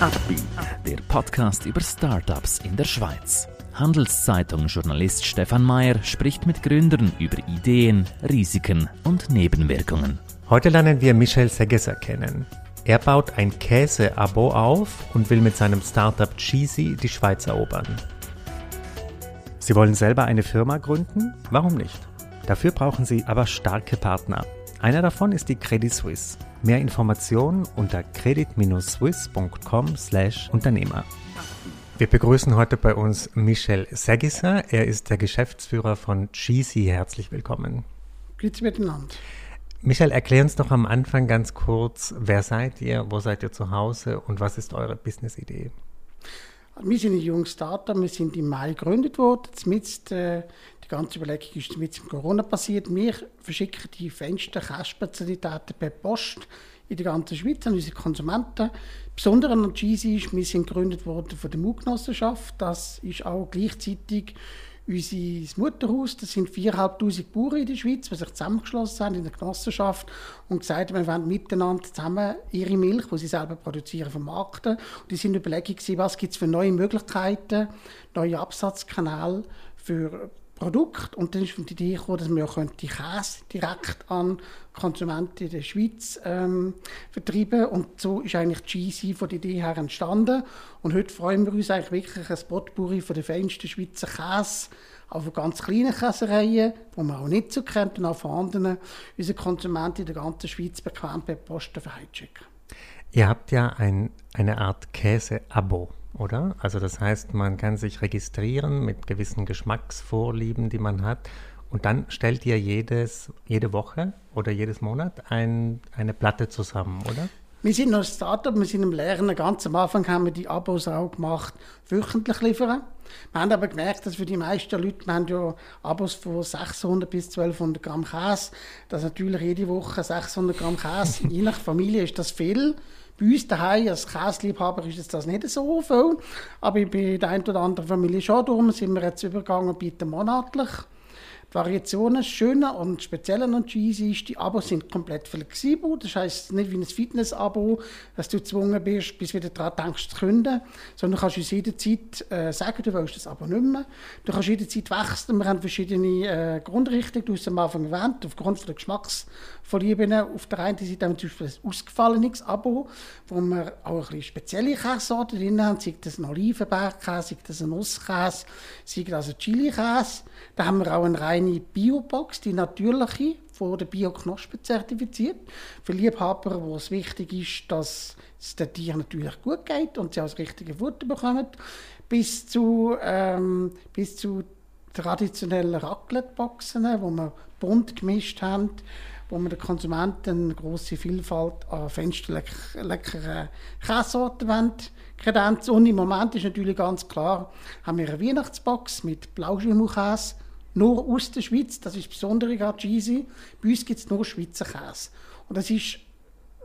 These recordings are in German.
Upbeat, der Podcast über Startups in der Schweiz. Handelszeitung-Journalist Stefan Mayer spricht mit Gründern über Ideen, Risiken und Nebenwirkungen. Heute lernen wir Michel Segesser kennen. Er baut ein Käse-Abo auf und will mit seinem Startup Cheesy die Schweiz erobern. Sie wollen selber eine Firma gründen? Warum nicht? Dafür brauchen Sie aber starke Partner. Einer davon ist die Credit Suisse. Mehr Informationen unter credit-swiss.com/Unternehmer. Wir begrüßen heute bei uns Michel Segisser. Er ist der Geschäftsführer von Cheesy. Herzlich willkommen. Grüezi miteinander. Michel, erklär uns doch am Anfang ganz kurz, wer seid ihr, wo seid ihr zu Hause und was ist eure Business-Idee? Wir sind ein junges Startup, wir sind im Mai gegründet worden. Zumindest, äh, die ganze Überlegung ist mit Corona passiert. Wir verschicken die feinsten Käsespezialitäten per Post in der ganzen Schweiz an unsere Konsumenten. Besonders an Cheesy ist, wir sind gegründet worden von der Mutgenossenschaft. Das ist auch gleichzeitig unser Mutterhaus. Das sind 4'500 Bauern in der Schweiz, die sich zusammengeschlossen haben in der Genossenschaft und gesagt haben, wir wollen miteinander zusammen ihre Milch, die sie selber produzieren, vermarkten. Und die sind Überlegungen, was gibt es für neue Möglichkeiten, neue Absatzkanäle für Produkt. Und dann ist die Idee gekommen, dass wir auch die Käse direkt an Konsumenten in der Schweiz ähm, vertreiben Und so ist eigentlich GC von der Idee her entstanden. Und heute freuen wir uns eigentlich wirklich ein Potpourri von den feinsten Schweizer Käse, auch von ganz kleinen Käsereien, die man auch nicht so kennt, und auch von anderen unseren Konsumenten in der ganzen Schweiz bequem per Post schicken. Ihr habt ja ein, eine Art Käse-Abo oder? Also das heißt, man kann sich registrieren mit gewissen Geschmacksvorlieben, die man hat. Und dann stellt ihr jedes, jede Woche oder jedes Monat ein, eine Platte zusammen, oder? Wir sind noch ein Startup, wir sind im Lernen. Ganz am Anfang haben wir die Abos auch gemacht, wöchentlich liefern. Wir haben aber gemerkt, dass für die meisten Leute, wir haben ja Abos von 600 bis 1200 Gramm Käse, dass natürlich jede Woche 600 Gramm Käse, je nach Familie ist das viel. Bei uns daheim als Käseliebhaber ist das nicht so viel, aber bei der einen oder anderen Familie schon. Darum sind wir jetzt übergegangen und bieten monatlich. Die Variationen, Schöne und Spezielle an Cheesy ist, die Abos sind komplett flexibel. Das heisst nicht wie ein Fitness-Abo, dass du gezwungen bist, bis wieder daran denkst zu künden, sondern du kannst uns jederzeit äh, sagen, du willst das Abo nicht mehr. Du kannst jederzeit wechseln. Wir haben verschiedene äh, Grundrichtungen, du hast am Anfang erwähnt, aufgrund der Geschmacksvorlieben. Auf der einen Seite haben wir zum Beispiel ein ausgefallenes Abo, wo wir auch ein spezielle Käsesorten drin haben, sei das ein Olivenbergkäse, sei das ein Nusskäse, sei das ein Chili-Käse. Da haben wir auch eine Biobox, die natürliche, von der Bioknospe zertifiziert. Für Liebhaber, wo es wichtig ist, dass es den Tieren natürlich gut geht und sie auch das richtige Futter bekommen, bis zu, ähm, bis zu traditionellen Raclette-Boxen, wo wir bunt gemischt haben, wo wir den Konsumenten eine grosse Vielfalt an fensterleckeren Käsesorten kredenzen. Und im Moment ist natürlich ganz klar, haben wir eine Weihnachtsbox mit Blauschimmelkäse, nur aus der Schweiz. Das ist das Besondere an Cheesy. Bei uns gibt es nur Schweizer Käse. Und das ist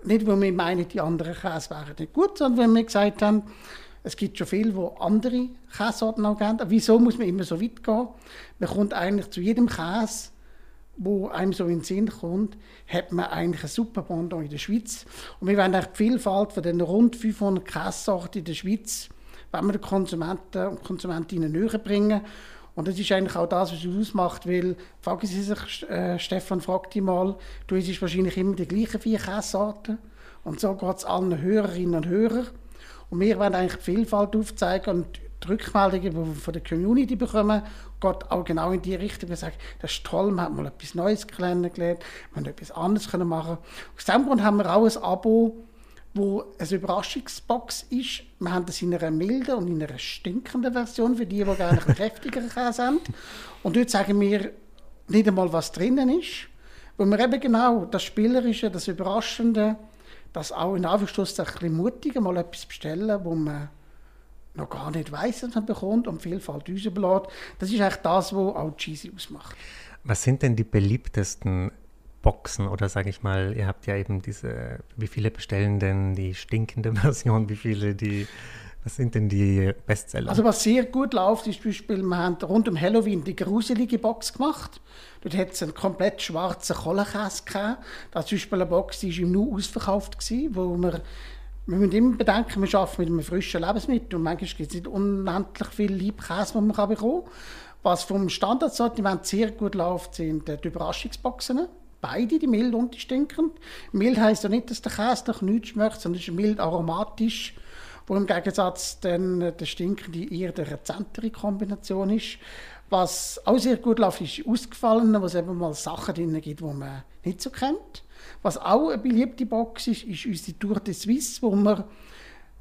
nicht, weil wir meinen, die anderen Käse wären nicht gut, sondern weil wir gesagt haben, es gibt schon viele, die andere Käsesorten auch gerne Wieso muss man immer so weit gehen? Man kommt eigentlich zu jedem Käse, wo einem so in den Sinn kommt, hat man eigentlich ein super Pendant in der Schweiz. Und wir wollen die Vielfalt von den rund 500 Käsesorten in der Schweiz, wenn wir den Konsumenten und Konsumentinnen näher bringen. Und das ist eigentlich auch das, was es ausmacht, weil, fragen Sie sich, äh, Stefan, fragt die mal, du isst wahrscheinlich immer die gleichen vier Käsesorten. Und so geht es allen Hörerinnen und Hörern. Und wir wollen eigentlich die Vielfalt aufzeigen und die Rückmeldungen, die wir von der Community bekommen, geht auch genau in die Richtung. Wir sagen, das ist toll, man hat mal etwas Neues kennengelernt, man hat etwas anderes machen Aus diesem Grund haben wir auch ein Abo, wo eine Überraschungsbox ist. Wir haben das in einer milden und in einer stinkenden Version für die, die gerne Käse haben. Und dort sagen wir nicht einmal, was drinnen ist, weil wir eben genau das Spielerische, das Überraschende, das auch in Anführungszeichen ein bisschen mutiger mal etwas bestellen, wo man noch gar nicht weiß, was man bekommt und Vielfalt rausbläht. Das ist eigentlich das, was auch Cheesy ausmacht. Was sind denn die beliebtesten Boxen oder sage ich mal, ihr habt ja eben diese, wie viele bestellen denn die stinkende Version, wie viele die, was sind denn die Bestseller? Also was sehr gut läuft, ist zum Beispiel, wir haben rund um Halloween die gruselige Box gemacht. Dort hat es einen komplett schwarzen Kohlenkäse gehabt. Das war zum Beispiel eine Box, die war im Nu ausverkauft, gewesen, wo wir wir müssen immer bedenken, wir arbeiten mit einem frischen Lebensmittel und manchmal gibt es nicht unendlich viel Liebkäse, den man bekommen kann. Was vom Standardsortiment sehr gut läuft, sind die Überraschungsboxen. Beide, die mild und die stinkend. Mild heisst ja nicht, dass der Käse nach nichts schmeckt, sondern es ist mild aromatisch, wo im Gegensatz dann der stinkende eher der rezentere Kombination ist. Was auch sehr gut läuft, ist ausgefallen, wo es eben mal Sachen drin gibt, die man nicht so kennt. Was auch eine beliebte Box ist, ist unsere Tour de Suisse, wo wir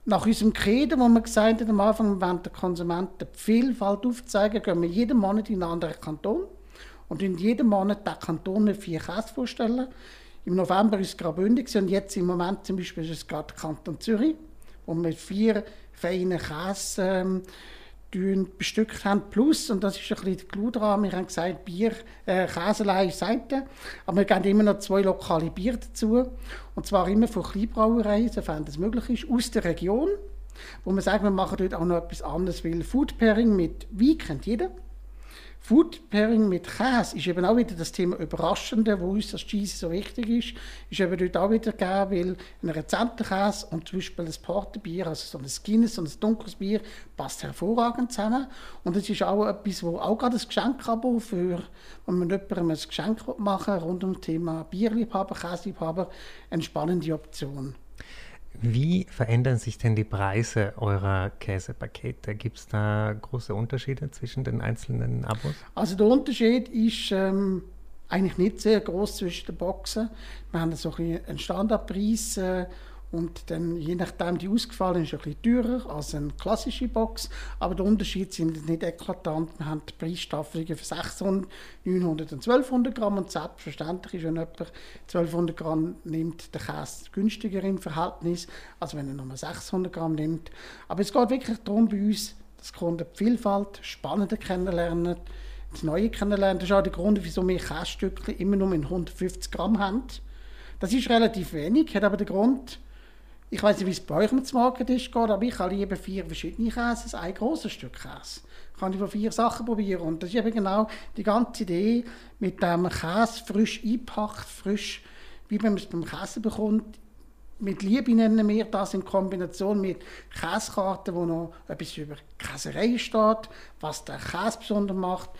nach unserem Credo, wo wir gesagt haben, am Anfang, wir wollen den Konsumenten die Vielfalt aufzeigen, gehen wir jeden Monat in einen anderen Kanton und in jedem Monat den Kanton vier Käse vorstellen. Im November war es Graubünden und jetzt im Moment zum Beispiel ist es gerade Kanton Zürich, wo wir vier feine Käse ähm, bestückt haben. Plus, und das ist ein bisschen der Clou dran, wir haben gesagt, Bier, äh, Käselei Seite, aber wir geben immer noch zwei lokale Bier dazu. Und zwar immer von Kleinbrauereien, sofern das möglich ist, aus der Region. Wo wir sagen, wir machen dort auch noch etwas anderes, weil Food Pairing mit Wein kennt jeder. Food Pairing mit Käse ist eben auch wieder das Thema Überraschende, wo uns das Cheese so wichtig ist, ist eben dort auch wieder gegeben, weil ein rezenter Käse und zum Beispiel ein Porterbier, also so ein Guinness und ein dunkles Bier, passt hervorragend zusammen. Und es ist auch etwas, wo auch gerade ein Geschenkabo für, wenn man jemandem ein Geschenk machen rund um das Thema Bierliebhaber, Käseliebhaber, eine spannende Option. Wie verändern sich denn die Preise eurer Käsepakete? Gibt es da große Unterschiede zwischen den einzelnen Abos? Also der Unterschied ist ähm, eigentlich nicht sehr groß zwischen den Boxen. Wir haben so einen Standardpreis äh, und dann, je nachdem, die ausgefallen ist, ein bisschen teurer als eine klassische Box. Aber der Unterschied sind nicht eklatant. Wir haben die Preisstaffelungen für 600, 900 und 1200 Gramm. Und selbstverständlich ist, wenn jemand 1200 Gramm nimmt, der Käse günstiger im Verhältnis, als wenn er nur 600 Gramm nimmt. Aber es geht wirklich darum, bei uns, dass Kunden die Vielfalt, Spannende kennenlernen, das Neue kennenlernen. Das ist auch der Grund, wieso wir Käsestückchen immer nur in 150 Gramm haben. Das ist relativ wenig, hat aber den Grund, ich weiß nicht, wie es bei euch mit dem Marketisch geht, aber ich habe lieber vier verschiedene Käse, ein großes Stück Käse. Kann ich von vier Sachen probieren. Und das ist eben genau die ganze Idee mit dem Käse frisch eingepackt, frisch, wie man es beim Käse bekommt. Mit Liebe nennen wir das in Kombination mit Käsekarten, wo noch etwas über Käserei steht, was der Käse besonders macht,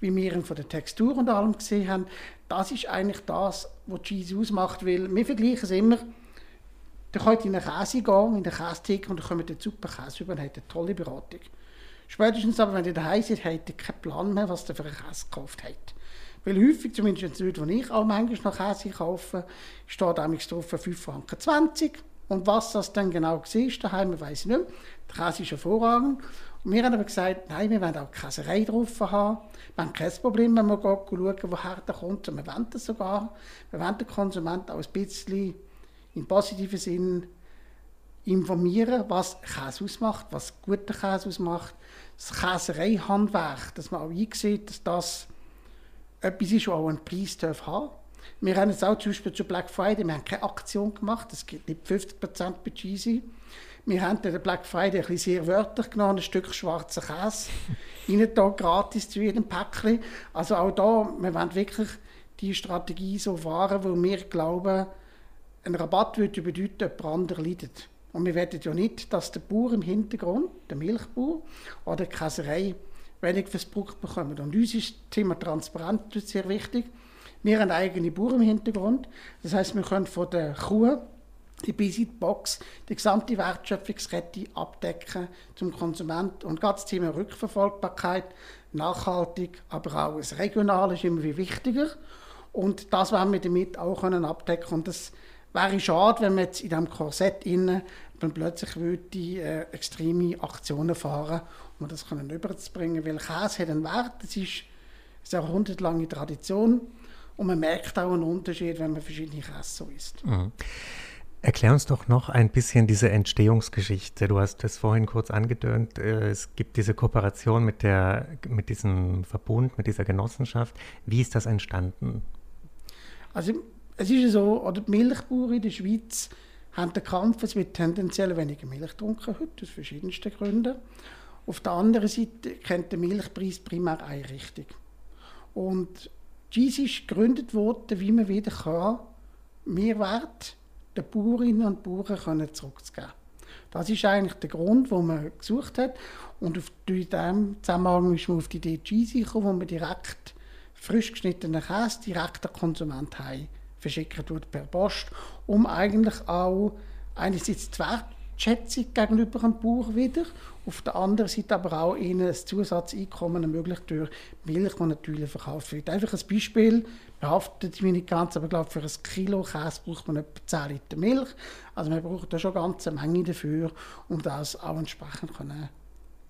wie wir ihn von der Textur und allem gesehen haben. Das ist eigentlich das, was Cheese ausmacht, weil wir vergleichen es immer dann könnt ihr in eine Käse gehen, in den Käsetheke und dann kommt ihr super Käse über und habt eine tolle Beratung. Spätestens aber, wenn ihr daheim seid, habt ihr keinen Plan mehr, was ihr für einen Käse gekauft habt. Weil häufig, zumindest dort, wo ich auch manchmal noch Käse kaufe, steht nämlich drauf 5 Franken 20. Und was das dann genau war daheim, weiß ich nicht mehr. Der Käse ist hervorragend. Und wir haben aber gesagt, nein, wir wollen auch Käserei drauf haben. Wir haben kein Problem, wenn wir schauen, woher der kommt. Und wir wollen das sogar. Wir wollen den Konsumenten auch ein bisschen im positiven Sinn informieren, was Käse ausmacht, was guter Käse ausmacht. Das Käsereihandwerk, dass man auch einsieht, dass das etwas ist, was auch einen Preis haben Wir haben jetzt auch zum Beispiel zu Black Friday, wir haben keine Aktion gemacht, es gibt nicht 50% bei Cheesy. Wir haben den Black Friday ein bisschen sehr wörtlich genommen, ein Stück schwarzer Käse, rein gratis zu jedem Päckchen. Also auch da, wir wollen wirklich die Strategie so fahren, wo wir glauben, ein Rabatt würde bedeuten, jemand anderer leidet. Und wir wollen ja nicht, dass der Bauer im Hintergrund, der Milchbauer oder die Käserei, wenig fürs Produkt bekommen. Und uns ist das Thema Transparenz sehr wichtig. Wir haben eigene Bauern im Hintergrund. Das heißt, wir können von der Kuh die Box die gesamte Wertschöpfungskette abdecken zum Konsument und gerade das Thema Rückverfolgbarkeit, nachhaltig, aber auch das Regionale ist immer wichtiger und das werden wir damit auch abdecken können. Und das wäre schade, wenn man jetzt in diesem Korsett innen dann plötzlich würde äh, extreme Aktionen fahren, um das können überzubringen, weil Käse hat einen Wert, das ist eine jahrhundertlange Tradition und man merkt auch einen Unterschied, wenn man verschiedene Käse so isst. Mhm. Erklär uns doch noch ein bisschen diese Entstehungsgeschichte. Du hast das vorhin kurz angedönt. Äh, es gibt diese Kooperation mit, der, mit diesem Verbund, mit dieser Genossenschaft. Wie ist das entstanden? Also es ist so, oder die Milchbauern in der Schweiz haben den Kampf, es wird tendenziell weniger Milch getrunken heute, aus verschiedensten Gründen. Auf der anderen Seite kennt der Milchpreis primär eine Richtung. Und dies ist gegründet worden, wie man wieder kann, Mehrwert den Bauerinnen und Bauern können zurückzugeben. Das ist eigentlich der Grund, wo man gesucht hat. Und auf, diesem Zusammenhang ist man auf die Idee gekommen, wo man direkt frisch geschnittenen Käse direkt an Konsument heim verschickt wird per Post, um eigentlich auch einerseits die Wertschätzung gegenüber dem Bauer wieder, auf der anderen Seite aber auch ihnen ein Zusatzeinkommen ermöglicht durch Milch, die natürlich verkauft wird. Einfach ein Beispiel, behaftet mich nicht ganz, aber ich glaube, für ein Kilo Käse braucht man etwa 10 Liter Milch. Also man braucht da schon eine ganze Menge dafür, um das auch entsprechend können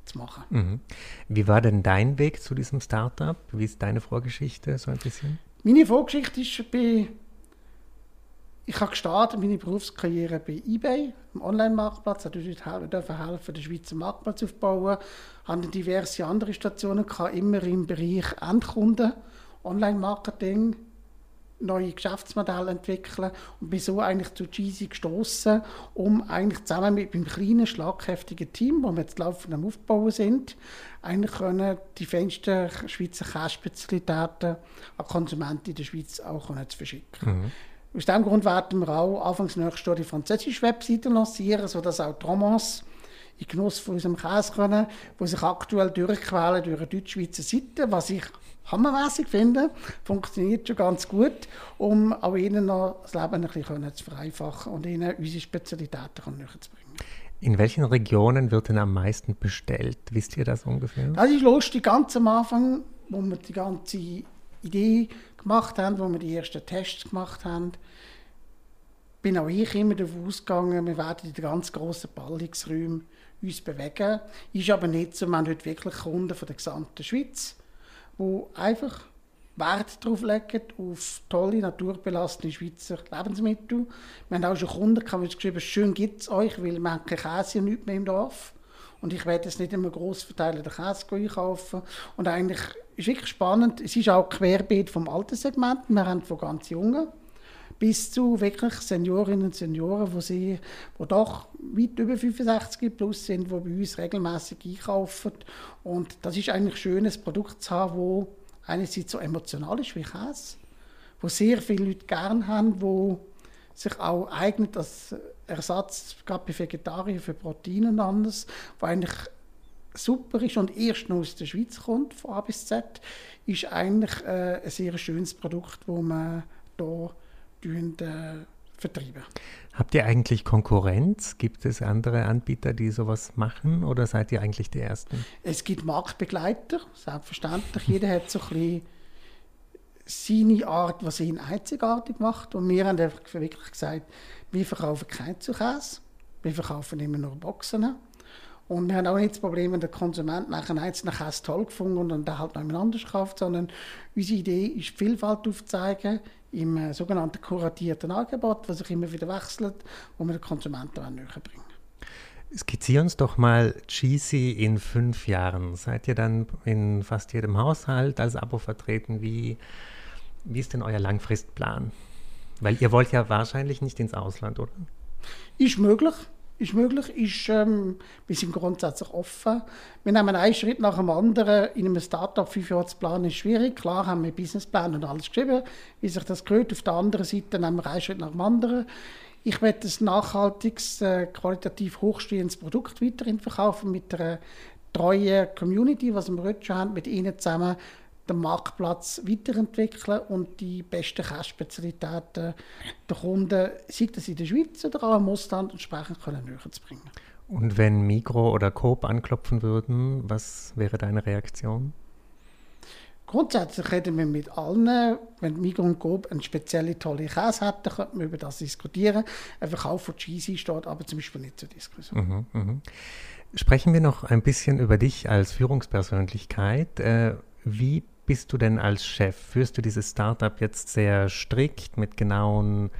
zu machen. Mhm. Wie war denn dein Weg zu diesem Startup? Wie ist deine Vorgeschichte so ein bisschen? Meine Vorgeschichte ist bei ich habe gestartet meine Berufskarriere bei eBay, am Online-Marktplatz. Ich durfte helfen, den Schweizer Marktplatz aufzubauen. Ich hatte diverse andere Stationen, immer im Bereich Endkunden, Online-Marketing, neue Geschäftsmodelle entwickeln und bin so eigentlich zu Cheesy gestoßen, um eigentlich zusammen mit meinem kleinen, schlagkräftigen Team, wo wir jetzt laufend am Aufbauen sind, eigentlich können die feinsten Schweizer Käsespezialitäten an Konsumenten in der Schweiz auch zu verschicken. Mhm. Aus diesem Grund werden wir auch anfangs nächstes Jahr die französische Webseite lancieren, sodass auch die Romans in Genuss von unserem Käse können, die sich aktuell durchquälen durch eine deutsch-schweizer Seite, was ich hammermäßig finde, funktioniert schon ganz gut, um auch ihnen noch das Leben ein bisschen zu vereinfachen und ihnen unsere Spezialitäten näher zu bringen. In welchen Regionen wird denn am meisten bestellt? Wisst ihr das ungefähr? Das ist lustig, ganz am Anfang, wo wir die ganze Idee gemacht haben, wo wir die ersten Tests gemacht haben, bin auch ich immer davon ausgegangen, wir werden in den ganz grossen Ballungsräumen uns bewegen. Ist aber nicht so. Wir haben heute wirklich Kunden von der gesamten Schweiz, die einfach Wert darauf legen, auf tolle, naturbelassene Schweizer Lebensmittel. Wir haben auch schon Kunden die geschrieben haben, schön gibt es euch, weil wir haben kein Käse und nichts mehr im Dorf. Und ich werde jetzt nicht immer gross verteilen, den Käse einkaufen. Und eigentlich ist wirklich spannend. Es ist auch querbeet vom Alterssegment. Wir haben von ganz Jungen bis zu wirklich Seniorinnen und Senioren, die, sie, die doch weit über 65 plus sind, die bei uns regelmäßig einkaufen. Und das ist eigentlich schön, ein Produkt zu haben, das einerseits so emotional ist wie Käse, wo sehr viele Leute gerne haben, wo sich auch eignet als Ersatz, gerade bei Vegetariern, für Proteine und anderes, wo eigentlich super ist und erst noch aus der Schweiz kommt, von A bis Z, ist eigentlich äh, ein sehr schönes Produkt, das wir hier äh, vertreiben. Habt ihr eigentlich Konkurrenz? Gibt es andere Anbieter, die sowas machen oder seid ihr eigentlich die Ersten? Es gibt Marktbegleiter, selbstverständlich. Jeder hat so ein bisschen seine Art, was ihn einzigartig macht. Und wir haben einfach wirklich gesagt, wir verkaufen kein Zukäse, wir verkaufen immer nur Boxen. Und wir haben auch nicht das Problem, wenn der Konsument nach einem einzelnen Käse toll gefunden und dann halt noch jemand anders kauft, sondern unsere Idee ist, Vielfalt aufzuzeigen im äh, sogenannten kuratierten Angebot, das sich immer wieder wechselt, wo wir den Konsumenten näher bringen. Skizzieren uns doch mal Cheesy in fünf Jahren. Seid ihr dann in fast jedem Haushalt als Abo vertreten? Wie, wie ist denn euer Langfristplan? Weil ihr wollt ja wahrscheinlich nicht ins Ausland, oder? Ist möglich ist möglich, ist, ähm, wir sind grundsätzlich offen. Wir nehmen einen Schritt nach dem anderen. In einem Startup fünf Jahre zu planen ist schwierig. Klar haben wir Businessplan und alles geschrieben, wie sich das gehört. Auf der anderen Seite nehmen wir einen Schritt nach dem anderen. Ich werde ein nachhaltiges, äh, qualitativ hochstehendes Produkt weiterhin verkaufen mit einer treuen Community, was wir heute schon haben, mit ihnen zusammen den Marktplatz weiterentwickeln und die besten Käsespezialitäten den Kunden, sei das in der Schweiz oder auch im Ausland, entsprechend können näher zu bringen. Und wenn Migro oder Coop anklopfen würden, was wäre deine Reaktion? Grundsätzlich reden wir mit allen. Wenn Migro und Coop eine spezielle tolle Käse hätten, könnten wir über das diskutieren. Ein Verkauf von Cheesy steht aber zum Beispiel nicht zur Diskussion. Mhm, mh. Sprechen wir noch ein bisschen über dich als Führungspersönlichkeit. Äh, wie bist du denn als Chef? Führst du dieses Startup jetzt sehr strikt mit genauen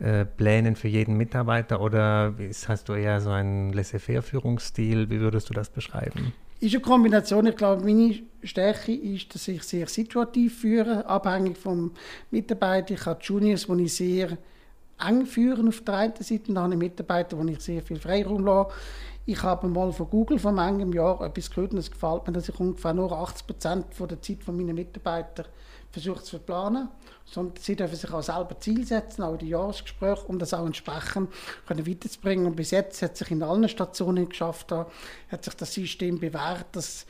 äh, Plänen für jeden Mitarbeiter oder hast du eher so einen laissez-faire-Führungsstil? Wie würdest du das beschreiben? Ist eine Kombination. Ich glaube, meine Stärke ist, dass ich sehr situativ führe, abhängig vom Mitarbeiter. Ich habe Juniors, die ich sehr eng führen auf der einen Seite, und dann habe ich Mitarbeiter, wo ich sehr viel Freiraum lasse. Ich habe mal von Google vor manchem Jahr etwas gehört und es gefällt mir, dass ich ungefähr nur 80 Prozent der Zeit von meinen Mitarbeitern versucht zu planen, sondern sie dürfen sich auch selber Ziel setzen, auch die Jahresgespräche, um das auch entsprechend können weiterzubringen. Und bis jetzt hat sich in allen Stationen geschafft, hat sich das System bewährt, dass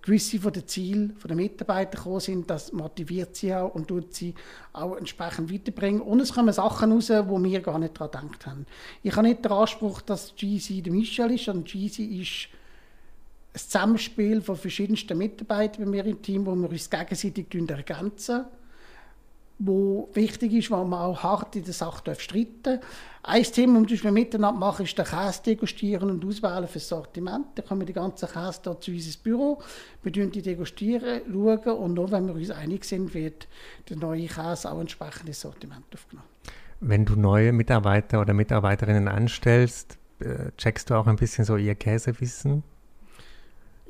gewisse von den Zielen der Mitarbeiter gekommen sind, das motiviert sie auch und tut sie auch entsprechend weiterbringen. Und es kommen Sachen raus, wo wir gar nicht daran gedacht haben. Ich habe nicht den Anspruch, dass GC der Michel ist, sondern GC ist ein Zusammenspiel von verschiedensten Mitarbeitern bei mir im Team, wo wir uns gegenseitig ergänzen wo wichtig ist, wo man auch hart in der Sache streiten darf. Ein Thema, das wir miteinander machen, ist der Käse degustieren und auswählen für das Sortiment. Da kommen die ganzen Käse zu uns ins Büro, wir die degustieren, schauen und nur wenn wir uns einig sind, wird der neue Käse auch entsprechend ins Sortiment aufgenommen. Wenn du neue Mitarbeiter oder Mitarbeiterinnen anstellst, äh, checkst du auch ein bisschen so ihr Käsewissen?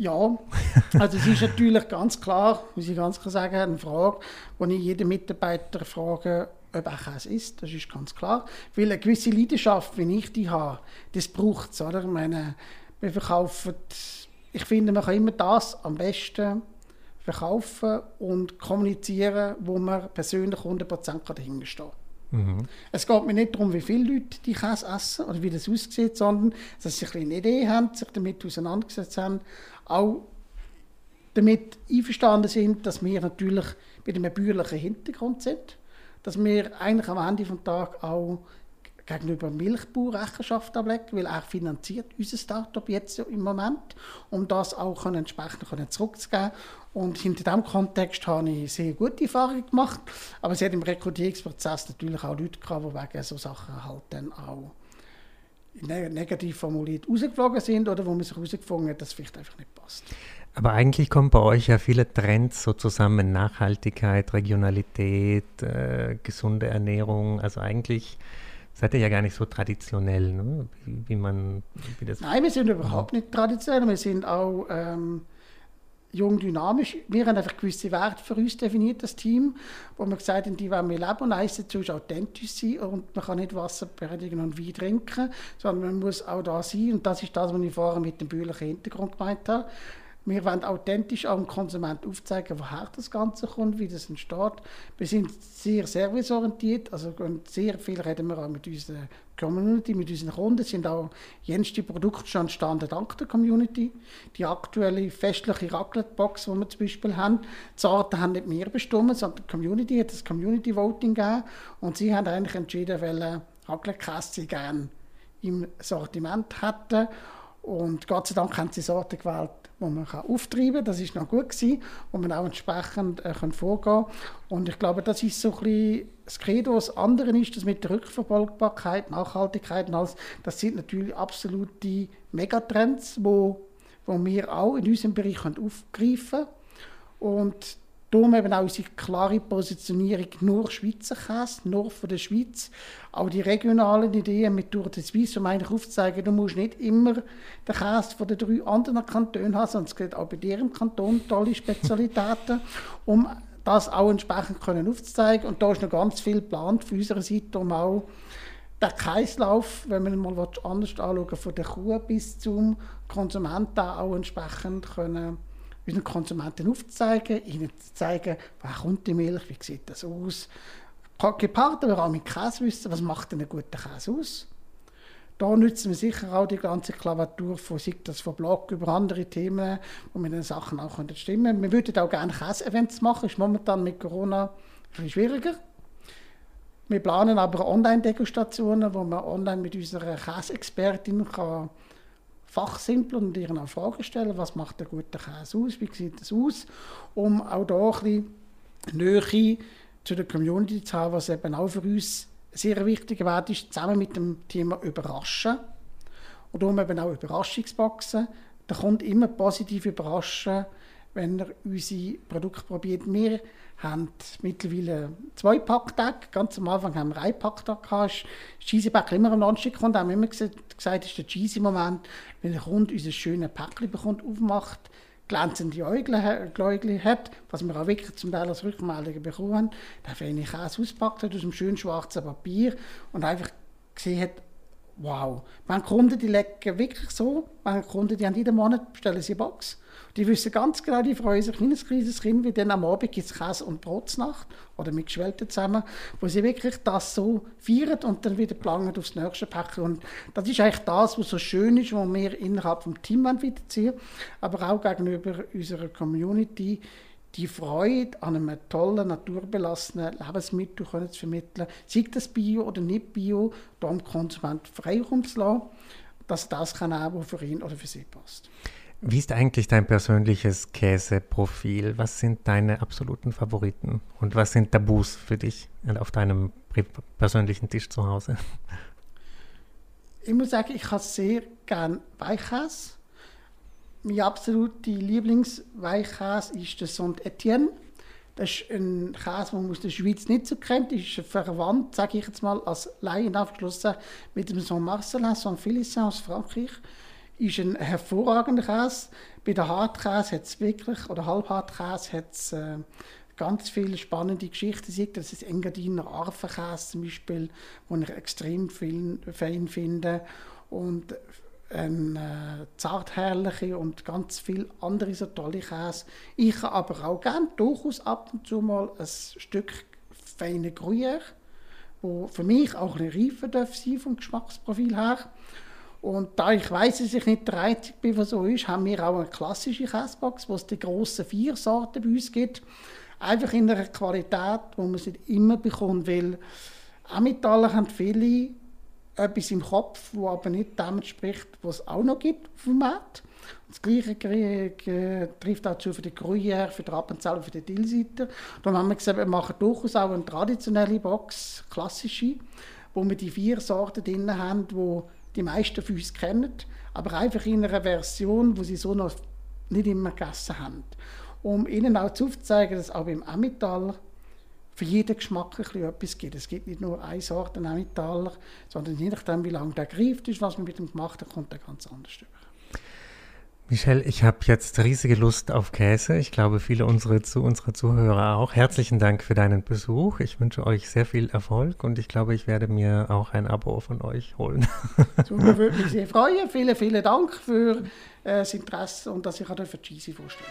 Ja, also es ist natürlich ganz klar, muss ich ganz klar sagen, eine Frage, wo ich jeden Mitarbeiter frage, ob er Käse isst, das ist ganz klar. Weil eine gewisse Leidenschaft, wie ich die habe, das braucht es, oder? Ich meine, wir verkaufen, ich finde, man kann immer das am besten verkaufen und kommunizieren, wo man persönlich 100% dahinter steht. Mhm. Es geht mir nicht darum, wie viele Leute die Käse essen oder wie das aussieht, sondern dass sie eine Idee haben, sich damit auseinandergesetzt haben, auch damit einverstanden sind, dass wir natürlich mit einem bäuerlichen Hintergrund sind, dass wir eigentlich am Ende des Tages auch gegenüber Milchbauer Rechenschaft ablegen, weil er finanziert unser Startup jetzt im Moment, um das auch entsprechend zurückzugeben. Und hinter diesem Kontext habe ich sehr gute Erfahrungen gemacht, aber es hat im Rekrutierungsprozess natürlich auch Leute gehabt, die wegen so Sachen halt dann auch negativ formuliert rausgeflogen sind oder wo man sich herausgefunden hat, dass es vielleicht einfach nicht passt. Aber eigentlich kommen bei euch ja viele Trends so zusammen, Nachhaltigkeit, Regionalität, äh, gesunde Ernährung, also eigentlich seid ihr ja gar nicht so traditionell, ne? wie, wie, man wie das Nein, wir sind überhaupt nicht traditionell, wir sind auch ähm, jung, dynamisch. Wir haben einfach gewisse Werte für uns definiert, das Team, wo wir gesagt haben, die wollen wir leben und eins dazu ist authentisch sein und man kann nicht Wasser predigen und Wein trinken, sondern man muss auch da sein und das ist das, was ich vorher mit dem bürgerlichen Hintergrund gemeint habe. Wir wollen authentisch dem Konsumenten aufzeigen, woher das Ganze kommt, wie das entsteht. Wir sind sehr serviceorientiert, also sehr viel reden wir auch mit unserer Community, mit unseren Kunden. Sind auch jenste Produkte schon entstanden dank der Community. Die aktuelle festliche Raclette-Box, die wir zum Beispiel haben, die Sorten haben nicht wir bestimmt, sondern die Community hat das Community-Voting gegeben und sie haben eigentlich entschieden, welche Raclette-Käse sie gerne im Sortiment hätten. Und Gott sei Dank haben sie Sorten gewählt, wo man kann auftreiben kann. Das ist noch gut gewesen, wo man auch entsprechend äh, kann vorgehen Und ich glaube, das ist so ein bisschen das Credo. Das andere ist, dass mit der Rückverfolgbarkeit, Nachhaltigkeit und alles, das sind natürlich absolute Megatrends, wo, wo wir auch in unserem Bereich aufgreifen können. Und Darum eben auch unsere klare Positionierung nur Schweizer Käse, nur von der Schweiz. Auch die regionalen Ideen mit Tour de Suisse, um eigentlich aufzuzeigen, du musst nicht immer den Käse von den drei anderen Kantonen haben, sondern es gibt auch bei dir im Kanton tolle Spezialitäten, um das auch entsprechend können aufzuzeigen. Und da ist noch ganz viel geplant von unserer Seite, um auch den Kreislauf, wenn man mal anders anschauen von der Kuh bis zum Konsumenten auch entsprechend können unseren Konsumenten aufzuzeigen, ihnen zu zeigen, woher kommt die Milch, wie sieht das aus. Gepaart aber auch mit Käsewissen, was macht denn einen guten Käse aus. Da nutzen wir sicher auch die ganze Klaviatur von, sei das von Blog über andere Themen, wo wir den Sachen auch stimmen können. Wir würden auch gerne Käse-Events machen, ist momentan mit Corona ein schwieriger. Wir planen aber Online-Degustationen, wo man online mit unserer Käseexpertin kann fachsimpel und ihnen auch Fragen stellen, was macht der gute Käse aus, wie sieht das aus, um auch da ein bisschen Nähe zu der Community zu haben, was eben auch für uns sehr wichtig Wert ist, zusammen mit dem Thema Überraschen. Und darum eben auch Überraschungsboxen. Der kommt immer positiv überraschen, wenn er unsere Produkte probiert. Wir haben mittlerweile zwei Packtage. Ganz am Anfang haben wir einen Packtag gehabt. Cheesy-Päckchen immer am Donnerstag kommt. haben immer gesagt, gesagt, ist der Cheesy-Moment, wenn der Kunde unser schönes Päckchen bekommt, aufmacht, glänzende Äugel hat, was wir auch wirklich zum Teil als Rückmeldungen bekommen haben, der feine Käse auspackt aus einem schönen schwarzen Papier und einfach gesehen hat, wow. Wenn Kunden, die legen wirklich so, wenn Kunden, die haben jeden Monat bestellen sie eine Box. Die wissen ganz genau, die freuen sich ein kleines Kind, wie dann am Abend gibt es Käse- und Brotsnacht oder mit Geschwellten zusammen, wo sie wirklich das so feiern und dann wieder planen aufs nächste Päckchen. Und das ist eigentlich das, was so schön ist, was wir innerhalb des Teams wiederziehen, aber auch gegenüber unserer Community, die Freude an einem tollen, naturbelassenen Lebensmittel können zu vermitteln, sei das Bio oder nicht Bio, da dem Konsument Freiraum zu lassen, dass das kann auch, für ihn oder für sie passt. Wie ist eigentlich dein persönliches Käseprofil? Was sind deine absoluten Favoriten? Und was sind Tabus für dich auf deinem persönlichen Tisch zu Hause? Ich muss sagen, ich habe sehr gerne Weichkäse. Mein absoluter Lieblingsweichkäse ist der Saint-Etienne. Das ist ein Käse, den man aus der Schweiz nicht so kennt. Das ist verwandt, sage ich jetzt mal, als Laien abgeschlossen mit dem Saint-Marcelin, Saint-Félicien aus Frankreich ist ein hervorragender Käse. Bei der Hartkäse hat es wirklich, oder Halbhartkäse hat es äh, ganz viele spannende Geschichten. Das ist Engadiner Arfenkäse zum Beispiel, den ich extrem fein finde. Und ein äh, zartherrliche und ganz viele andere so tolle Käse. Ich habe aber auch gerne durchaus ab und zu mal ein Stück feine Gruyère, wo für mich auch ein reifer darf sein vom Geschmacksprofil her. Und da ich weiß, dass ich nicht der Einzige bin, der so ist, haben wir auch eine klassische Käsebox, wo es die grossen vier Sorten bei uns gibt. Einfach in einer Qualität, wo man sie immer bekommen will. Emmentaler haben viele etwas im Kopf, wo aber nicht dem entspricht, was es auch noch gibt auf Markt. Das Gleiche trifft auch zu für die Gruyère, für Appenzell und für die Dillseiter. Da haben wir gesagt, wir machen durchaus auch eine traditionelle Box, klassische, wo wir die vier Sorten drin haben, die die meisten von uns kennen, aber einfach in einer Version, wo sie so noch nicht immer gegessen haben. Um ihnen auch aufzuzeigen, dass auch beim Emmentaler für jeden Geschmack ein etwas gibt. Es gibt nicht nur eine Sorte Emmentaler, sondern je nachdem, wie lange der greift ist, was man mit dem gemacht hat, kommt der ganz anders rüber. Michelle, ich habe jetzt riesige Lust auf Käse. Ich glaube, viele unsere, zu, unserer Zuhörer auch. Herzlichen Dank für deinen Besuch. Ich wünsche euch sehr viel Erfolg und ich glaube, ich werde mir auch ein Abo von euch holen. Super, würde mich sehr freuen. Vielen, vielen Dank für äh, das Interesse und dass ich auch für Cheesy vorstellen